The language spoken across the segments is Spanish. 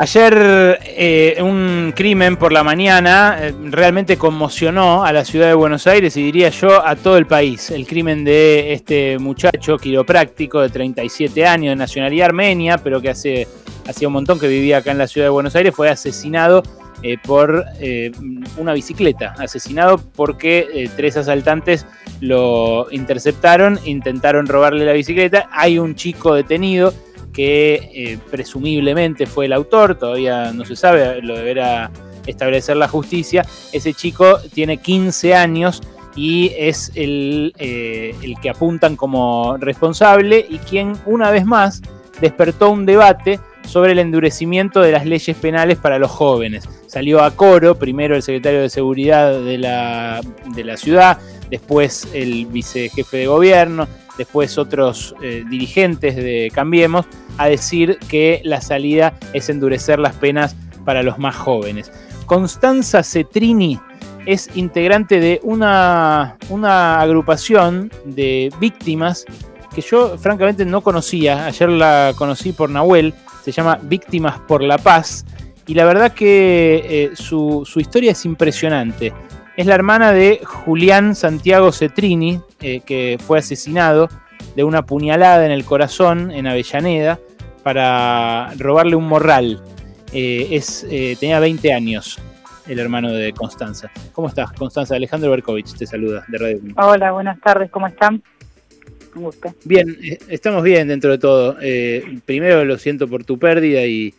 Ayer eh, un crimen por la mañana eh, realmente conmocionó a la ciudad de Buenos Aires y diría yo a todo el país. El crimen de este muchacho quiropráctico de 37 años de nacionalidad armenia, pero que hace hacía un montón que vivía acá en la ciudad de Buenos Aires, fue asesinado eh, por una bicicleta. Asesinado porque tres asaltantes lo interceptaron, intentaron robarle la bicicleta. Hay un chico detenido que eh, presumiblemente fue el autor, todavía no se sabe, lo deberá establecer la justicia. Ese chico tiene 15 años y es el, eh, el que apuntan como responsable y quien una vez más despertó un debate sobre el endurecimiento de las leyes penales para los jóvenes. Salió a coro, primero el secretario de Seguridad de la, de la ciudad, después el vicejefe de gobierno, después otros eh, dirigentes de Cambiemos, a decir que la salida es endurecer las penas para los más jóvenes. Constanza Cetrini es integrante de una, una agrupación de víctimas que yo francamente no conocía, ayer la conocí por Nahuel, se llama Víctimas por la Paz, y la verdad que eh, su, su, historia es impresionante. Es la hermana de Julián Santiago Cetrini, eh, que fue asesinado de una puñalada en el corazón en Avellaneda para robarle un morral. Eh, es, eh, tenía 20 años el hermano de Constanza. ¿Cómo estás, Constanza? Alejandro Berkovich te saluda de Radio Hola, buenas tardes, ¿cómo están? Un gusto. Bien, estamos bien dentro de todo. primero lo siento por tu pérdida y,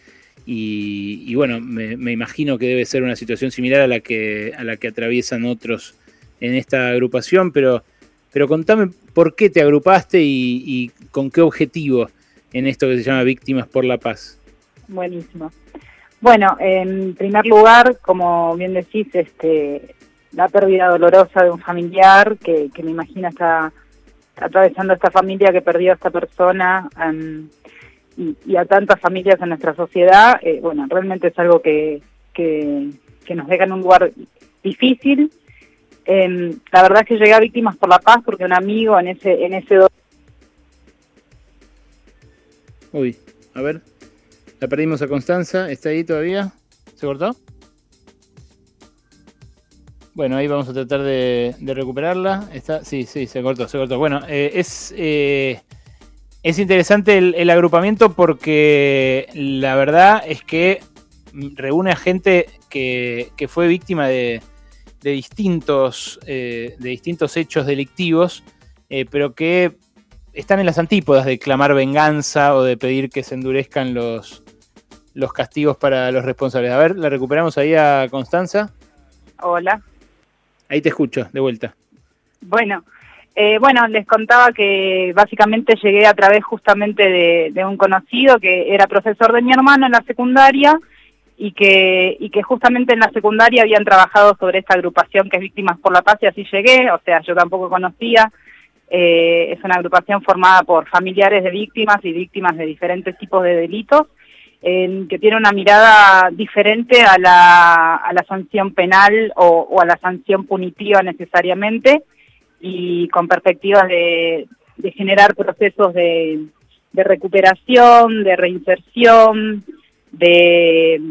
y, bueno, me, me, imagino que debe ser una situación similar a la que, a la que atraviesan otros en esta agrupación, pero, pero contame por qué te agrupaste y, con qué objetivo en esto que se llama Víctimas por la Paz. Buenísimo. Bueno, en primer lugar, como bien decís, este, la pérdida dolorosa de un familiar que, me imagino está, atravesando esta familia que perdió a esta persona y, a tantas familias en nuestra sociedad, eh, bueno, realmente es algo que, que, nos deja en un lugar difícil. Eh, la verdad es que llegué a Víctimas por la Paz porque un amigo en ese... En ese Uy, a ver, la perdimos a Constanza, ¿está ahí todavía? ¿Se cortó? Bueno, ahí vamos a tratar de, recuperarla. Está, sí, sí, se cortó, se cortó. Bueno, eh, es eh, es interesante el, agrupamiento porque la verdad es que reúne a gente que, fue víctima de, distintos, eh, de distintos hechos delictivos, eh, pero que están en las antípodas de clamar venganza o de pedir que se endurezcan los, los castigos para los responsables. A ver, la recuperamos ahí a Constanza. Hola. Ahí te escucho, de vuelta. Bueno, eh, bueno, les contaba que básicamente llegué a través justamente de, un conocido que era profesor de mi hermano en la secundaria y que, y que justamente en la secundaria habían trabajado sobre esta agrupación que es Víctimas por la Paz y así llegué, o sea, yo tampoco conocía. Eh, es una agrupación formada por familiares de víctimas y víctimas de diferentes tipos de delitos, que tiene una mirada diferente a la, a la sanción penal o a la sanción punitiva necesariamente y con perspectivas de, generar procesos de, recuperación, de reinserción, de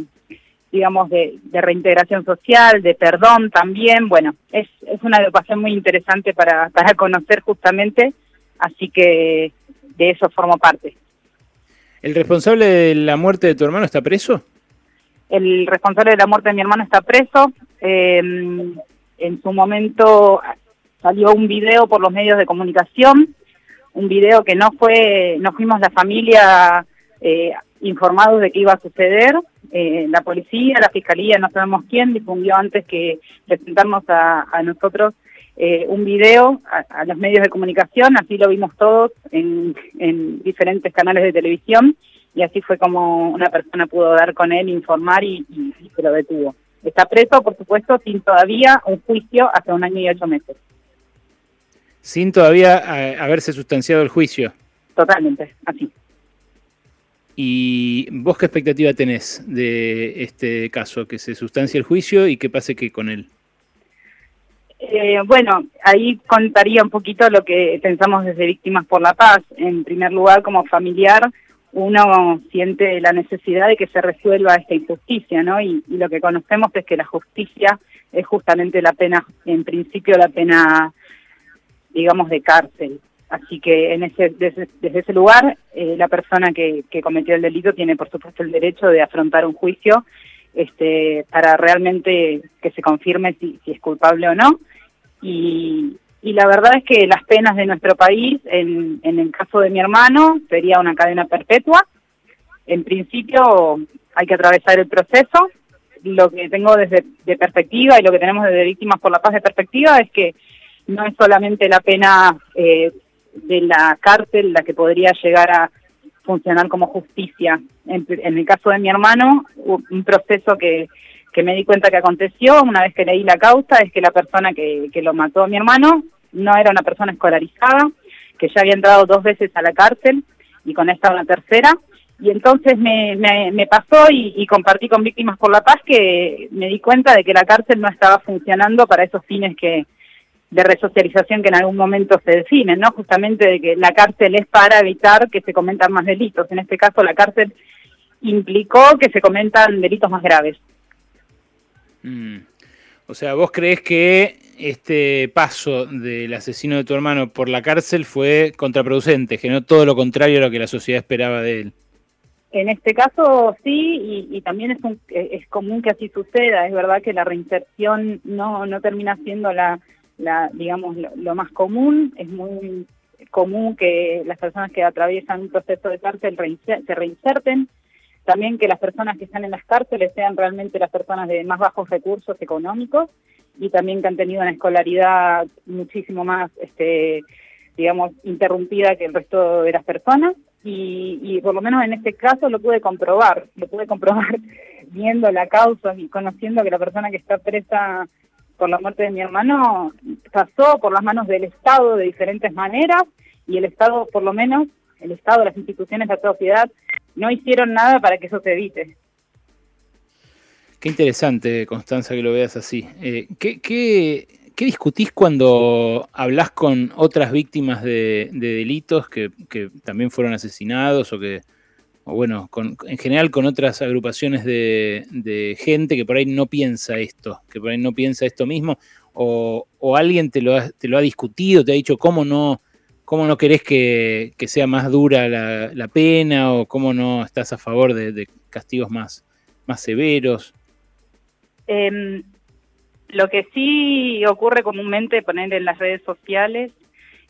digamos, de, reintegración social, de perdón también. Bueno, es, es una educación muy interesante para, para conocer justamente, así que de eso formo parte. ¿El responsable de la muerte de tu hermano está preso? El responsable de la muerte de mi hermano está preso. Eh, en su momento salió un video por los medios de comunicación, un video que no fue, no fuimos la familia eh, informados de que iba a suceder, eh, la policía, la fiscalía, no sabemos quién, difundió antes que presentarnos a, nosotros eh, un video a, los medios de comunicación, así lo vimos todos en, diferentes canales de televisión y así fue como una persona pudo dar con él, informar y, y se lo detuvo. Está preso, por supuesto, sin todavía un juicio hace un año y ocho meses sin todavía eh, haberse sustanciado el juicio. Totalmente, así. ¿Y vos qué expectativa tenés de este caso? ¿Que se sustancie el juicio y qué pase que con él? Eh, bueno, ahí contaría un poquito lo que pensamos desde Víctimas por la Paz. En primer lugar, como familiar, uno siente la necesidad de que se resuelva esta injusticia, ¿no? Y, lo que conocemos es que la justicia es justamente la pena, en principio la pena, digamos, de cárcel. Así que en ese, desde, ese lugar, eh, la persona que, que cometió el delito tiene, por supuesto, el derecho de afrontar un juicio este, para realmente que se confirme si, si es culpable o no. Y, y la verdad es que las penas de nuestro país, en, en el caso de mi hermano, sería una cadena perpetua. En principio hay que atravesar el proceso. Lo que tengo desde de perspectiva y lo que tenemos desde Víctimas por la Paz de perspectiva es que no es solamente la pena eh, de la cárcel la que podría llegar a funcionar como justicia. En, el caso de mi hermano, un proceso que que me di cuenta que aconteció una vez que leí la causa es que la persona que, que lo mató a mi hermano no era una persona escolarizada, que ya había entrado dos veces a la cárcel y con esta una tercera. Y entonces me, me, pasó y, y, compartí con Víctimas por la Paz que me di cuenta de que la cárcel no estaba funcionando para esos fines que de resocialización que en algún momento se definen, ¿no? Justamente de que la cárcel es para evitar que se cometan más delitos. En este caso, la cárcel implicó que se cometan delitos más graves. Mm. O sea, ¿vos crees que este paso del asesino de tu hermano por la cárcel fue contraproducente, generó todo lo contrario a lo que la sociedad esperaba de él? En este caso sí, y, también es, es común que así suceda. Es verdad que la reinserción no, no termina siendo la, la digamos, lo, más común. Es muy común que las personas que atraviesan un proceso de cárcel se reinserten también que las personas que están en las cárceles sean realmente las personas de más bajos recursos económicos y también que han tenido una escolaridad muchísimo más, este, digamos, interrumpida que el resto de las personas. Y, por lo menos en este caso lo pude comprobar, lo pude comprobar viendo la causa y conociendo que la persona que está presa por la muerte de mi hermano pasó por las manos del Estado de diferentes maneras y el Estado, por lo menos, el Estado, las instituciones, la sociedad, no hicieron nada para que eso se evite. Qué interesante, Constanza, que lo veas así. Eh, ¿qué, qué, discutís cuando hablas con otras víctimas de, delitos que, también fueron asesinados o que, o bueno, en general con otras agrupaciones de, gente que por ahí no piensa esto, que por ahí no piensa esto mismo, o, alguien te lo, te lo ha discutido, te ha dicho cómo no, ¿Cómo no querés que, sea más dura la, pena o cómo no estás a favor de, castigos más, más severos? Em, lo que sí ocurre comúnmente poner en las redes sociales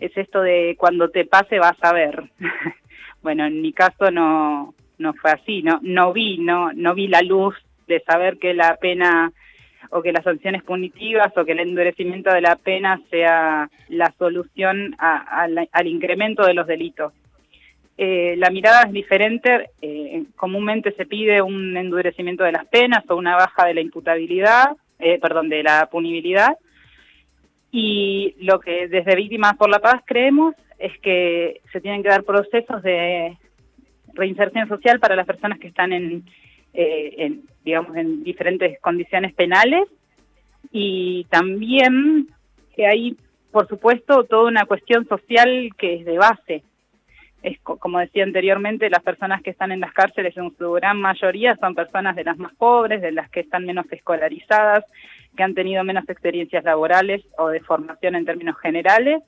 es esto de cuando te pase vas a ver. bueno, en mi caso no no fue así, no no vi, no no vi la luz de saber que la pena o que las sanciones punitivas o que el endurecimiento de la pena sea la solución al incremento de los delitos. Eh, la mirada es diferente, eh, comúnmente se pide un endurecimiento de las penas o una baja de la imputabilidad, eh, perdón, de la punibilidad, y lo que desde Víctimas por la Paz creemos es que se tienen que dar procesos de reinserción social para las personas que están en, en digamos, en diferentes condiciones penales y también que hay, por supuesto, toda una cuestión social que es de base. Es, como decía anteriormente, las personas que están en las cárceles en su gran mayoría son personas de las más pobres, de las que están menos escolarizadas, que han tenido menos experiencias laborales o de formación en términos generales,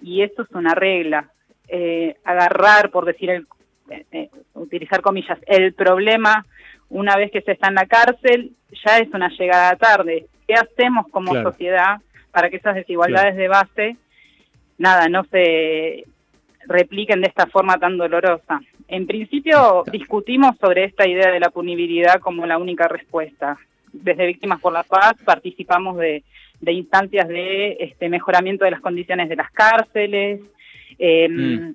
y eso es una regla. Eh, agarrar, por decir, el, eh, eh, utilizar comillas, el problema una vez que se está en la cárcel, ya es una llegada tarde. ¿Qué hacemos como sociedad para que esas desigualdades de base, nada, no se repliquen de esta forma tan dolorosa? En principio discutimos sobre esta idea de la punibilidad como la única respuesta. Desde Víctimas por la Paz participamos de, instancias de este, mejoramiento de las condiciones de las cárceles, em, mm.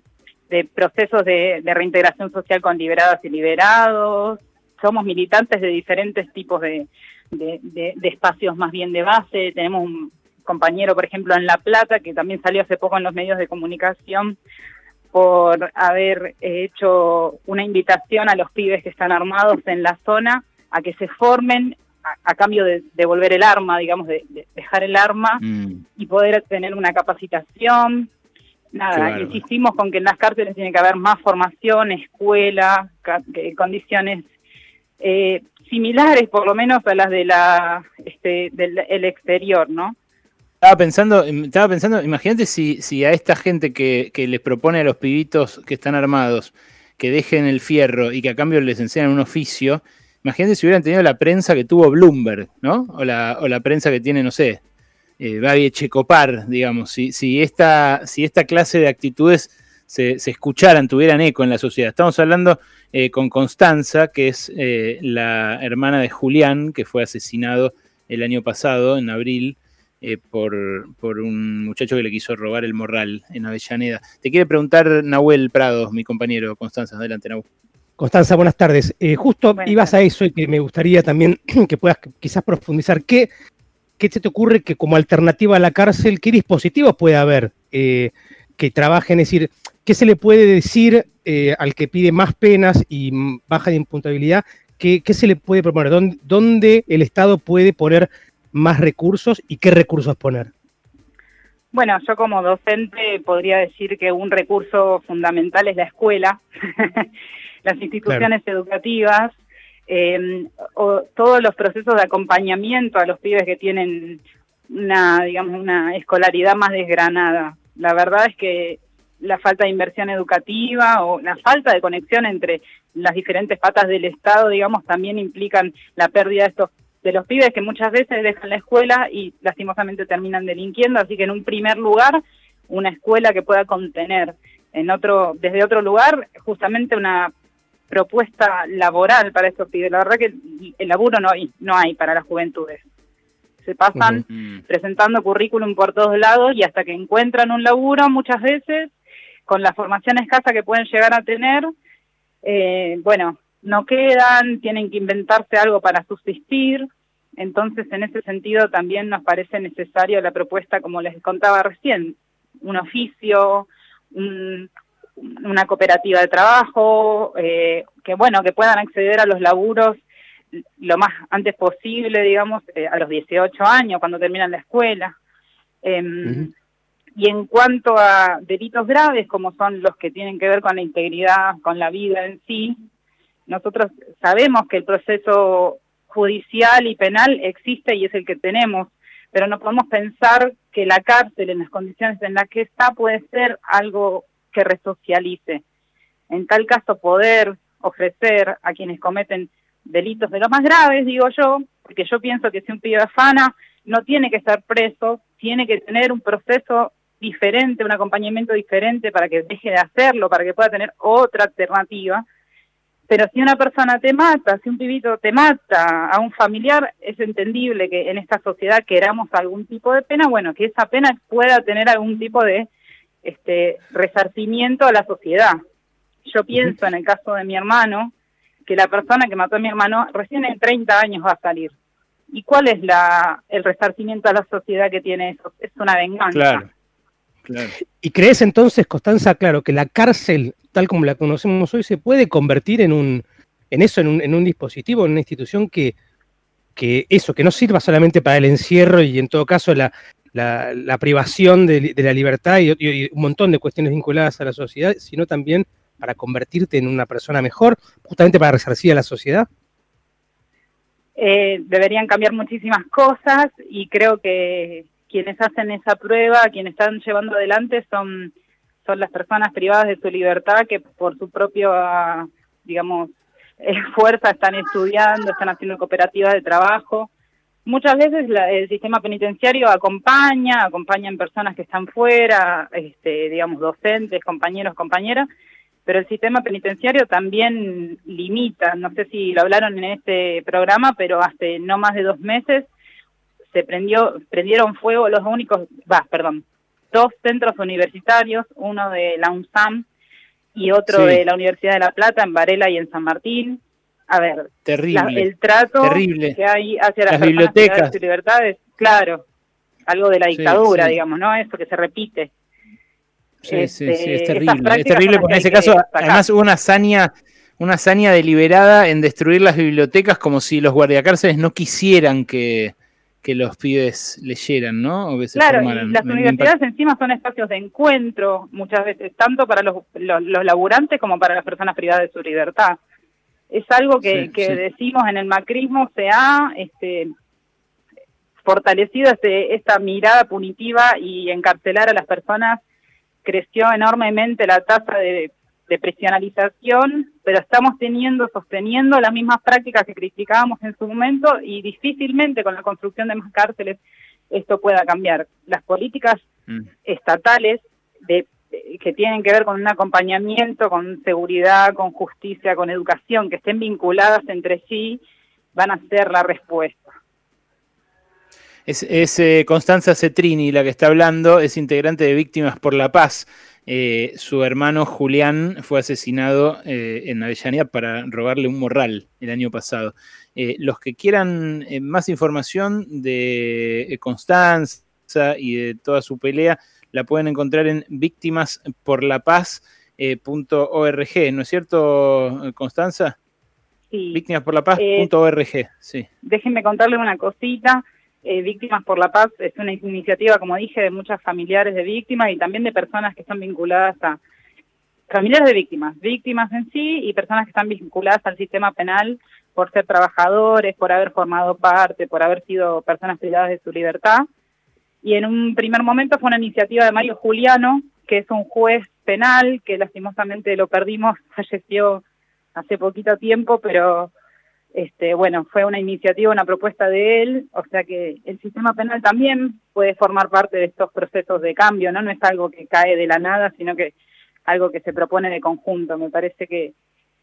de procesos de, de, reintegración social con liberadas y liberados, somos militantes de diferentes tipos de, de, espacios más bien de base. Tenemos un compañero, por ejemplo, en La Plata, que también salió hace poco en los medios de comunicación por haber hecho una invitación a los pibes que están armados en la zona a que se formen a, cambio de devolver el arma, digamos, de, dejar el arma mm. y poder tener una capacitación. nada, insistimos con que en las cárceles tiene que haber más formación, escuela, condiciones eh, similares por lo menos a las de la este, del exterior, ¿no? Estaba pensando, estaba pensando, imagínate si, si a esta gente que, que les propone a los pibitos que están armados que dejen el fierro y que a cambio les enseñan un oficio, imagínate si hubieran tenido la prensa que tuvo Bloomberg, ¿no? O la, prensa que tiene, no sé, eh, Babi Checopar, digamos, si, esta, clase de actitudes se, se, escucharan, tuvieran eco en la sociedad. Estamos hablando eh, con Constanza, que es eh, la hermana de Julián, que fue asesinado el año pasado, en abril, eh, por, por, un muchacho que le quiso robar el morral en Avellaneda. Te quiere preguntar Nahuel Prado, mi compañero. Constanza, adelante, Nahuel. Constanza, buenas tardes. Eh, justo ibas a eso y que me gustaría también que puedas quizás profundizar. ¿Qué, ¿Qué se te ocurre que como alternativa a la cárcel, qué dispositivos puede haber eh, que trabajen? Es decir, ¿qué se le puede decir al que pide más penas y baja de impuntabilidad? ¿Qué, qué se le puede proponer? ¿Dónde, ¿Dónde, el Estado puede poner más recursos y qué recursos poner? Bueno, yo como docente podría decir que un recurso fundamental es la escuela, las instituciones educativas, eh, o todos los procesos de acompañamiento a los pibes que tienen una, digamos, una escolaridad más desgranada. La verdad es que la falta de inversión educativa o la falta de conexión entre las diferentes patas del Estado, digamos, también implican la pérdida de estos de los pibes que muchas veces dejan la escuela y lastimosamente terminan delinquiendo, así que en un primer lugar una escuela que pueda contener, en otro desde otro lugar justamente una propuesta laboral para estos pibes. La verdad que el laburo no hay, no hay para las juventudes. Se pasan mm. presentando currículum por todos lados y hasta que encuentran un laburo muchas veces con la formación escasa que pueden llegar a tener, eh, bueno, no quedan, tienen que inventarse algo para subsistir. Entonces, en ese sentido, también nos parece necesario la propuesta, como les contaba recién, un oficio, una cooperativa de trabajo, eh, que bueno, que puedan acceder a los laburos lo más antes posible, digamos, eh, a los 18 años, cuando terminan la escuela. Em, y en cuanto a delitos graves, como son los que tienen que ver con la integridad, con la vida en sí, nosotros sabemos que el proceso judicial y penal existe y es el que tenemos, pero no podemos pensar que la cárcel en las condiciones en las que está puede ser algo que resocialice. En tal caso, poder ofrecer a quienes cometen delitos de los más graves, digo yo, porque yo pienso que si un pibe afana no tiene que estar preso, tiene que tener un proceso diferente, un acompañamiento diferente para que deje de hacerlo, para que pueda tener otra alternativa pero si una persona te mata, si un pibito te mata a un familiar, es entendible que en esta sociedad queramos algún tipo de pena, bueno, que esa pena pueda tener algún tipo de este resarcimiento a la sociedad. Yo pienso en el caso de mi hermano, que la persona que mató a mi hermano recién en 30 años va a salir. ¿Y cuál es la el resarcimiento a la sociedad que tiene eso? Es una venganza. Claro. ¿Y crees entonces, Constanza, claro, que la cárcel, tal como la conocemos hoy, se puede convertir en un, en eso, en un, en un dispositivo, en una institución que, que eso, que no sirva solamente para el encierro y en todo caso la, la, privación de, la libertad y, un montón de cuestiones vinculadas a la sociedad, sino también para convertirte en una persona mejor, justamente para resarcir a la sociedad? Eh, deberían cambiar muchísimas cosas y creo que quienes hacen esa prueba, quienes están llevando adelante son, son las personas privadas de su libertad que por su propio, digamos, fuerza están estudiando, están haciendo cooperativas de trabajo. Muchas veces el sistema penitenciario acompaña, acompaña en personas que están fuera, este, digamos, docentes, compañeros, compañeras, pero el sistema penitenciario también limita, no sé si lo hablaron en este programa, pero hace no más de dos meses se prendió, prendieron fuego los únicos, va, perdón, dos centros universitarios, uno de la UNSAM y otro de la Universidad de La Plata, en Varela y en San Martín. A ver, terrible, el trato terrible. que hay hacia las, bibliotecas y libertades, claro, algo de la dictadura, digamos, ¿no? Eso que se repite. Sí, sí, sí, es este, terrible. Es terrible porque en ese caso, además hubo una hazaña, una hazaña deliberada en destruir las bibliotecas como si los guardiacárceles no quisieran que, que los pibes leyeran, ¿no? O que se claro, y las universidades encima son espacios de encuentro, muchas veces, tanto para los, los, laburantes como para las personas privadas de su libertad. Es algo que, que decimos en el macrismo se ha este, fortalecido este, esta mirada punitiva y encarcelar a las personas creció enormemente la tasa de, de presionalización, pero estamos teniendo, sosteniendo las mismas prácticas que criticábamos en su momento y difícilmente con la construcción de más cárceles esto pueda cambiar. Las políticas mm. estatales de, que tienen que ver con un acompañamiento, con seguridad, con justicia, con educación, que estén vinculadas entre sí, van a ser la respuesta. Es, eh, Constanza Cetrini la que está hablando, es integrante de Víctimas por la Paz. Eh, su hermano Julián fue asesinado eh, en Avellaneda para robarle un morral el año pasado. los que quieran más información de Constanza y de toda su pelea, la pueden encontrar en víctimasporlapaz.org, ¿no es cierto, Constanza? Sí. Víctimasporlapaz.org, sí. Déjenme contarle una cosita. Eh, víctimas por la Paz es una iniciativa, como dije, de muchas familiares de víctimas y también de personas que están vinculadas a familiares de víctimas, víctimas en sí y personas que están vinculadas al sistema penal por ser trabajadores, por haber formado parte, por haber sido personas privadas de su libertad. Y en un primer momento fue una iniciativa de Mario Juliano, que es un juez penal que lastimosamente lo perdimos, falleció hace poquito tiempo, pero este, bueno, fue una iniciativa, una propuesta de él, o sea que el sistema penal también puede formar parte de estos procesos de cambio, ¿no? No es algo que cae de la nada, sino que algo que se propone de conjunto. Me parece que,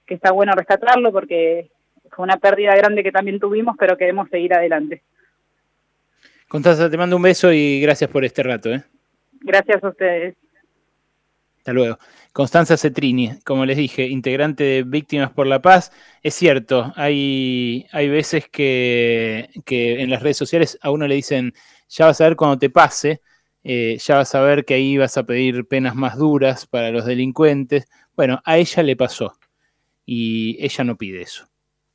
que está bueno rescatarlo porque fue una pérdida grande que también tuvimos, pero queremos seguir adelante. Constanza, te mando un beso y gracias por este rato. ¿eh? Gracias a ustedes. Hasta luego. Constanza Cetrini, como les dije, integrante de Víctimas por la Paz. Es cierto, hay, hay veces que, en las redes sociales a uno le dicen, ya vas a ver cuando te pase, eh, ya vas a ver que ahí vas a pedir penas más duras para los delincuentes. Bueno, a ella le pasó y ella no pide eso.